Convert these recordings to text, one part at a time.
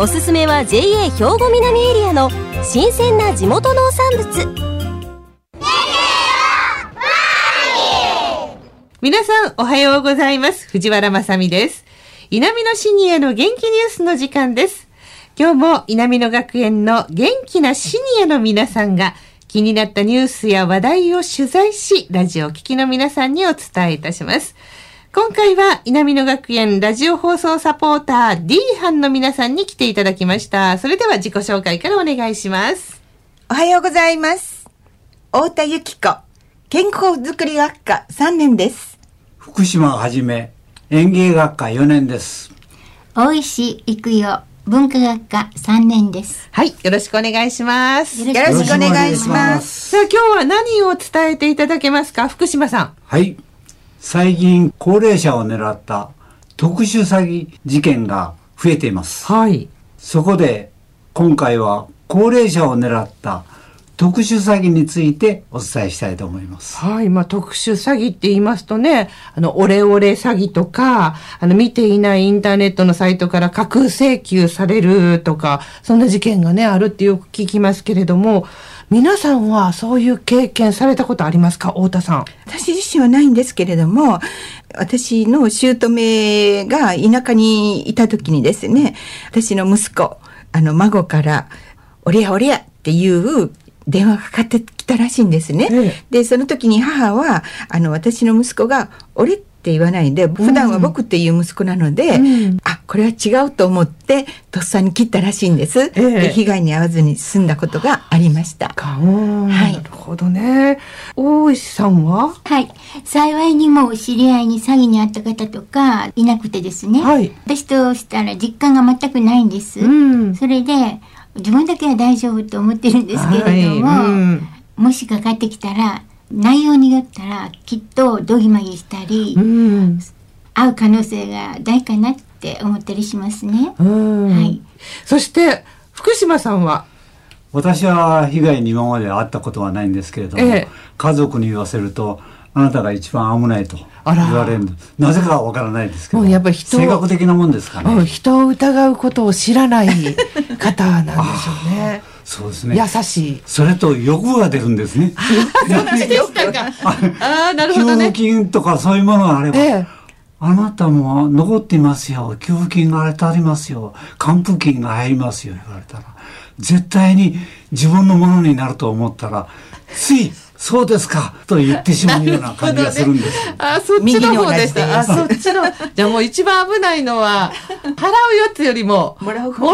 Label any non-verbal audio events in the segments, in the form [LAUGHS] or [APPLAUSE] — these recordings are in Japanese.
おすすめは JA 兵庫南エリアの新鮮な地元農産物。皆さんおはようございます。藤原まさです。稲美のシニアの元気ニュースの時間です。今日も稲美の学園の元気なシニアの皆さんが気になったニュースや話題を取材し、ラジオ聴きの皆さんにお伝えいたします。今回は稲美野学園ラジオ放送サポーター D 班の皆さんに来ていただきました。それでは自己紹介からお願いします。おはようございます。太田由紀子、健康づくり学科3年です。福島はじめ、園芸学科4年です。大石育代、文化学科3年です。はい、よろしくお願いします。よろしくお願いします。さあ、今日は何を伝えていただけますか、福島さん。はい。最近、高齢者を狙った特殊詐欺事件が増えています。はい。そこで、今回は高齢者を狙った特殊詐欺についてお伝えしたいと思います。はい。まあ、特殊詐欺って言いますとね、あの、オレオレ詐欺とか、あの、見ていないインターネットのサイトから架空請求されるとか、そんな事件がね、あるってよく聞きますけれども、皆さんはそういう経験されたことありますか？太田さん。私自身はないんですけれども、私の姑が田舎にいた時にですね、私の息子、あの、孫から、おりゃおりゃっていう電話がかかってきたらしいんですね。ええ、で、その時に母は、あの、私の息子が、俺って言わないで、普段は僕っていう息子なので、うん、あ、これは違うと思って、とっさに切ったらしいんです。えで被害に遭わずに済んだことがありました。はい。なるほどね。大石さんは？はい。幸いにも知り合いに詐欺に遭った方とかいなくてですね。はい。私としたら実感が全くないんです。うん、それで、自分だけは大丈夫と思ってるんですけれども、はいうん、もしかかってきたら内容によったらきっとどぎまぎしたり、うん、会う可能性が大かなって思ったりしますね。はい、そして福島さんは？私は被害に今まで会ったことはないんですけれども、ええ、家族に言わせるとあなたが一番危ないと言われるなぜかわからないですけどやっぱり人性格的なもんですかね、人を疑うことを知らない方なんでしょうね。そうですね。優しい。それと欲が出るんですね。ああなるほどね。給付金とかそういうものがあれば、ええ。あなたも残っていますよ。給付金が当たりますよ。還付金が入りますよ。言われたら。絶対に自分のものになると思ったら、ついそうですかと言ってしまうような感じがするんです。ね、[LAUGHS] あ、そっちの方でした。あ、そっちの。じゃあもう一番危ないのは、払うやつよりも、もらう方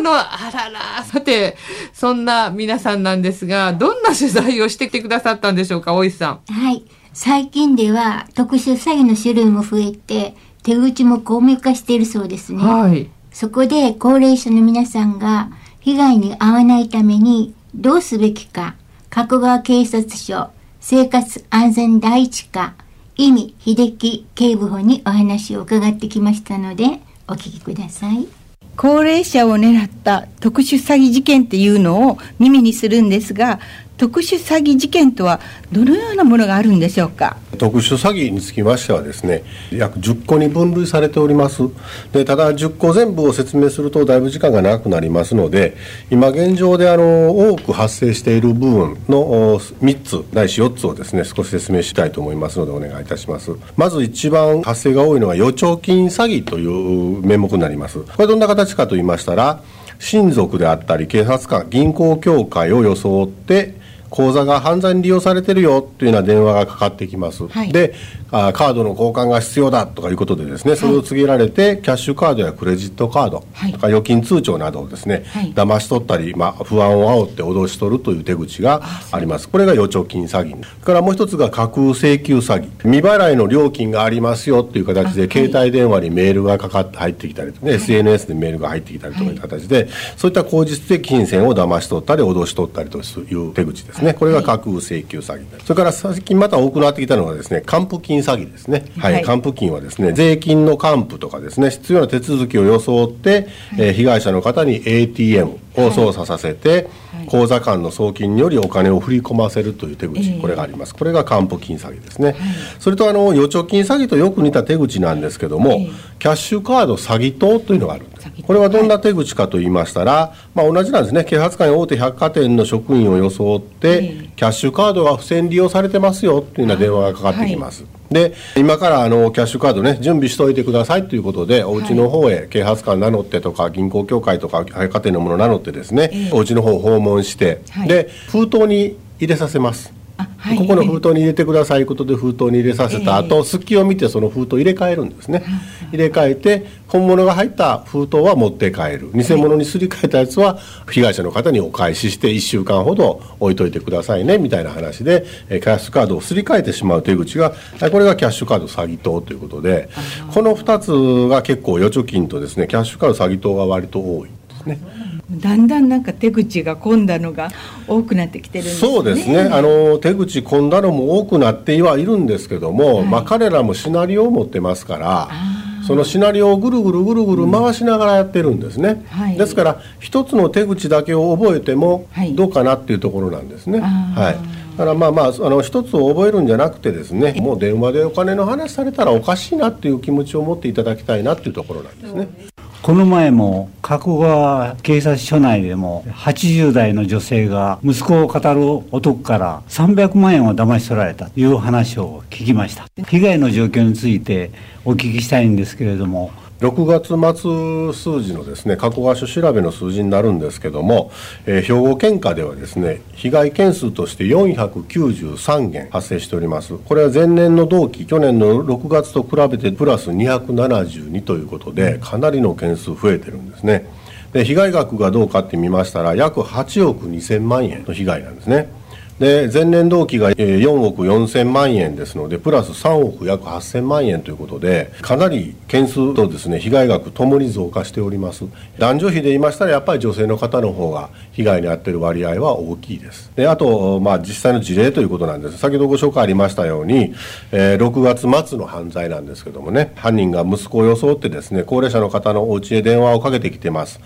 の、あらら。さて、そんな皆さんなんですが、どんな取材をしてきてくださったんでしょうか、大石さん。はい。最近では特殊詐欺の種類も増えて、手口も巧妙化しているそうですね。はい。そこで高齢者の皆さんが被害に遭わないためにどうすべきか加古川警察署生活安全第一課意味秀樹警部補にお話を伺ってきましたのでお聞きください。高齢者を狙った特殊詐欺事件っていうのを耳にするんですが特殊詐欺事件とはどのようなものがあるんでしょうか？特殊詐欺につきましてはですね約10個に分類されております。でただ10個全部を説明するとだいぶ時間が長くなりますので今現状であの多く発生している部分の3つないし4つをですね少し説明したいと思いますのでお願いいたします。まず一番発生が多いのが預貯金詐欺という名目になります。これどんな形かと言いましたら親族であったり警察官銀行協会を装って口座が犯罪に利用されてるよというような電話がかかってきます、はい、であカードの交換が必要だとかいうことでですねそれを告げられて、キャッシュカードやクレジットカード、はい、とか預金通帳などをですね、はい、騙し取ったり、まあ、不安を煽って脅し取るという手口があります。これが預貯金詐欺それからもう一つが架空請求詐欺。未払いの料金がありますよという形で携帯電話にメールがかかって入ってきたりとか、ね、SNS でメールが入ってきたりという形で、そういった口実で金銭を騙し取ったり脅し取ったりという手口ですね。これが架空請求詐欺それから最近また多くなってきたのがですね還付金詐欺ですね。はい、還付金はですね税金の還付とかですね必要な手続きを装って、えー、被害者の方に ATM を操作させて、口座間の送金によりお金を振り込ませるという手口、これがあります。これが還付金詐欺ですね、それとあの預貯金詐欺とよく似た手口なんですけども、キャッシュカード詐欺等というのがあるんですこれはどんな手口かと言いましたら、まあ、同じなんですね。啓発会大手百貨店の職員を装って、キャッシュカードが不正に利用されてますよというような電話がかかってきます、で今からあのキャッシュカードね準備しておいてくださいということでお家の方へ啓発館名乗ってとか銀行協会とか百貨店のもの名乗ってですね、えー、お家の方を訪問して、はい、で封筒に入れさせますはい、ここの封筒に入れてくださいことで封筒に入れさせた後、えー、隙を見てその封筒入れ替えるんですね、入れ替えて本物が入った封筒は持って帰る。偽物にすり替えたやつは被害者の方にお返しして1週間ほど置いといてくださいねみたいな話でキャッシュカードをすり替えてしまう手口がこれがキャッシュカード詐欺等ということでこの2つが結構預貯金とですねキャッシュカード詐欺等が割と多いですね。だんだんなんか手口が込んだのが多くなってきてるんですね。そうですね。あの手口込んだのも多くなってはいるんですけども、はい、まあ彼らもシナリオを持ってますから。そのシナリオをぐるぐるぐるぐる回しながらやってるんですね、はい、ですから一つの手口だけを覚えてもどうかなっていうところなんですね。はい、だからまあまああの一つを覚えるんじゃなくてですねもう電話でお金の話されたらおかしいなっていう気持ちを持っていただきたいなっていうところなんですねこの前も加古川警察署内でも80代の女性が息子を語る男から300万円を騙し取られたという話を聞きました。被害の状況についてお聞きしたいんですけれども6月末数字のですね加古川署調べの数字になるんですけども、えー、兵庫県下ではですね被害件数として493件発生しております。これは前年の同期去年の6月と比べてプラス272ということでかなりの件数増えてるんですね。で被害額がどうかって見ましたら約8億2000万円の被害なんですねで前年同期が4億4000万円ですのでプラス3億約8000万円ということでかなり件数とですね被害額ともに増加しております。男女比で言いましたらやっぱり女性の方の方が被害に遭っている割合は大きいです。であと、まあ、実際の事例ということなんです。先ほどご紹介ありましたように、えー、6月末の犯罪なんですけどもね犯人が息子を装ってですね高齢者の方のお家へ電話をかけてきてます。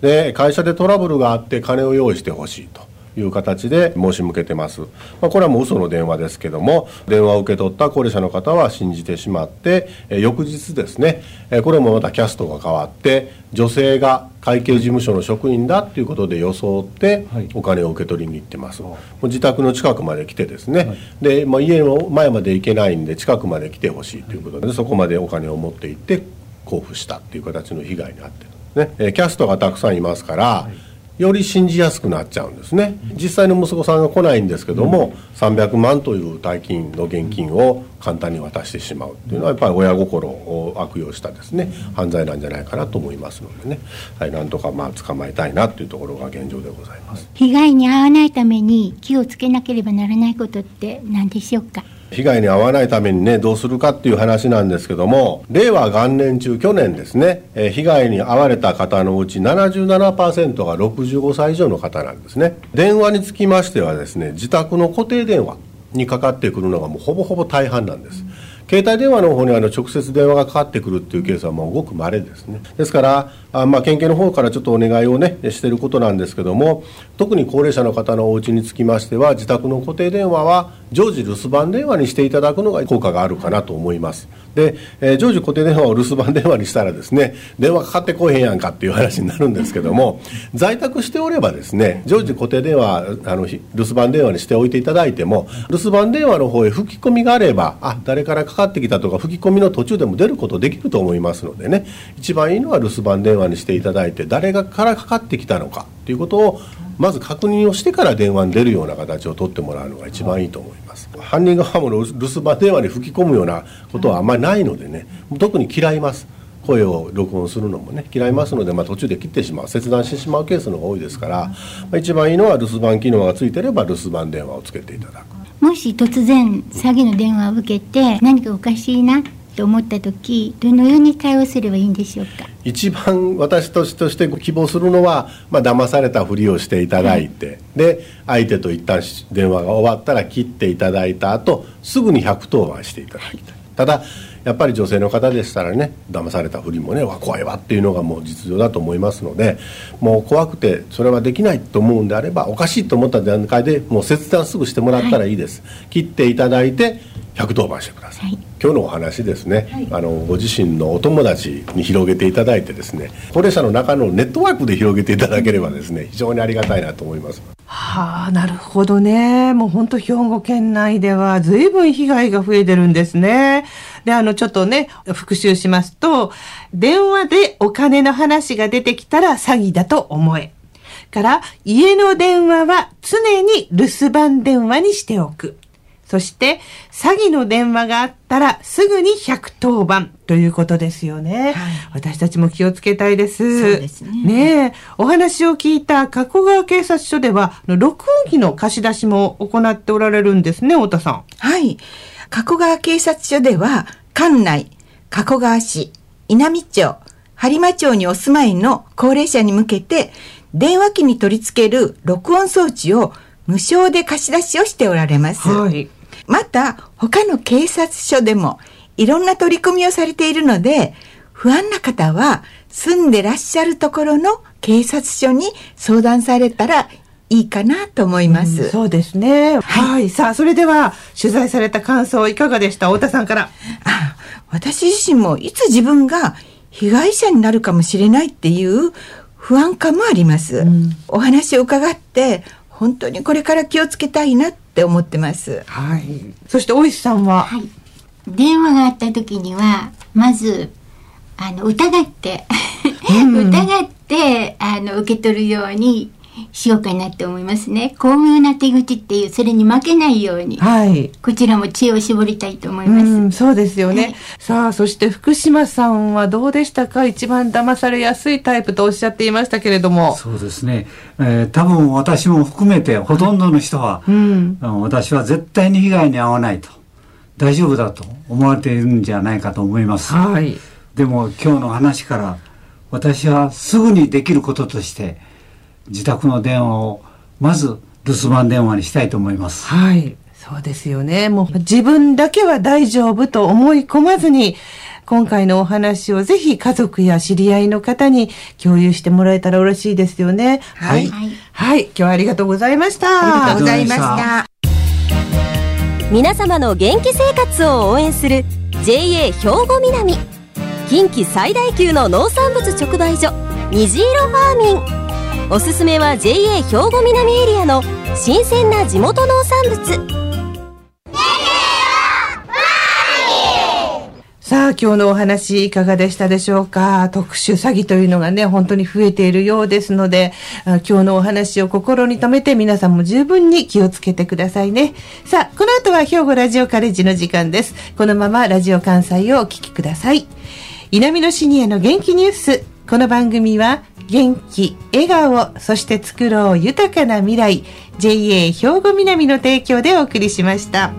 で会社でトラブルがあって金を用意してほしいと。いう形で申し向けてます、まあ、これはもう嘘の電話ですけども電話を受け取った高齢者の方は信じてしまって、え翌日ですね、えこれもまたキャストが変わって女性が会計事務所の職員だということで装ってお金を受け取りに行ってます、はい、自宅の近くまで来てですね、はい、で、まあ、家の前まで行けないんで近くまで来てほしいということでそこまでお金を持って行って交付したっていう形の被害に遭ってるんですね、キャストがたくさんいますから、はいより信じやすくなっちゃうんですね。実際の息子さんが来ないんですけども、300万という大金の現金を簡単に渡してしまうっていうのはやっぱり親心を悪用したですね犯罪なんじゃないかなと思いますのでね、はい、なんとかまあ捕まえたいなというところが現状でございます。被害に遭わないために気をつけなければならないことって何でしょうか？被害に遭わないためにねどうするかっていう話なんですけども令和元年中去年ですね、え、被害に遭われた方のうち77%が65歳以上の方なんですね。電話につきましてはですね自宅の固定電話にかかってくるのがもうほぼほぼ大半なんです、携帯電話の方にあの直接電話がかかってくるっていうケースはもうごく稀ですね。ですからあまあ県警の方からちょっとお願いをねしてることなんですけども特に高齢者の方のお家につきましては自宅の固定電話は常時留守番電話にしていただくのが効果があるかなと思います。で、えー、常時固定電話を留守番電話にしたらですね電話かかってこへんやんかっていう話になるんですけども在宅しておればですね常時固定電話あの留守番電話にしておいていただいても留守番電話の方へ吹き込みがあればあ誰からかかってきたとか吹き込みの途中でも出ることできると思いますのでね一番いいのは留守番電話にしていただいて誰がからかかってきたのかということをまず確認をしてから電話に出るような形を取ってもらうのが一番いいと思います。犯人側も留守番電話に吹き込むようなことはあんまりないのでね特に嫌います。声を録音するのもね嫌いますので、まあ、途中で切ってしまう。切断してしまうケースの方が多いですから、まあ、一番いいのは留守番機能がついてれば留守番電話をつけていただく。もし突然詐欺の電話を受けて何かおかしいなと思った時どのように対応すればいいんでしょうか？一番私として希望するのは、まあ騙されたふりをしていただいて、はい、で相手と一旦電話が終わったら切っていただいた後すぐに110番していただきた。いただやっぱり女性の方でしたらね騙されたふりもね怖いわっていうのがもう実情だと思いますのでもう怖くてそれはできないと思うんであればおかしいと思った段階でもう切断すぐしてもらったらい。いです、はい、切っていただいて110番してください、はい、今日のお話ですね、はい、あのご自身のお友達に広げていただいてですね高齢者の中のネットワークで広げていただければですね非常にありがたいなと思います。はあなるほどね。もう本当兵庫県内では随分被害が増えてるんですねであのちょっとね復習しますと電話でお金の話が出てきたら詐欺だと思えから、家の電話は常に留守番電話にしておく。そして、詐欺の電話があったら、すぐに110番ということですよね。はい、私たちも気をつけたいです。そうですね。ねお話を聞いた加古川警察署では、録音機の貸し出しも行っておられるんですね、太田さん。はい。加古川警察署では、館内、加古川市、稲美町、播磨町にお住まいの高齢者に向けて、電話機に取り付ける録音装置を無償で貸し出しをしておられます。はい。また、他の警察署でもいろんな取り組みをされているので、不安な方は住んでらっしゃるところの警察署に相談されたらいいかなと思います。うん、そうですね。はい、はい。さあ、それでは取材された感想いかがでした？太田さんから。あ私自身もいつ自分が被害者になるかもしれないっていう不安感もあります。うん、お話を伺って本当にこれから気をつけたいなって思ってます。はい。そして大石さんは、はい、電話があった時にはまずあの疑って [LAUGHS] 疑ってあの受け取るようにしようかなって思いますね。巧妙な手口っていう、それに負けないように、はい、こちらも知恵を絞りたいと思います。うそうですよね。はい、さあ、そして福島さんはどうでしたか？一番騙されやすいタイプとおっしゃっていましたけれども。そうですね。えー、多分私も含めて、ほとんどの人は、うん、私は絶対に被害に遭わないと、大丈夫だと思われているんじゃないかと思います。はい。でも今日の話から、私はすぐにできることとして、自宅の電話をまず留守番電話にしたいと思います。はい。そうですよね。もう自分だけは大丈夫と思い込まずに、今回のお話をぜひ家族や知り合いの方に共有してもらえたら嬉しいですよね。はい。はい。はい、今日はありがとうございました。ありがとうございました。皆様の元気生活を応援する JA 兵庫南近畿最大級の農産物直売所虹色ファーミンおすすめは JA 兵庫南エリアの新鮮な地元農産物さあ、今日のお話いかがでしたでしょうか？特殊詐欺というのがね、本当に増えているようですので、今日のお話を心に留めて皆さんも十分に気をつけてくださいね。さあ、この後は兵庫ラジオカレッジの時間です。このままラジオ関西をお聞きください。稲美のシニアの元気ニュース。この番組は元気、笑顔、そして作ろう豊かな未来 JA 兵庫南の提供でお送りしました。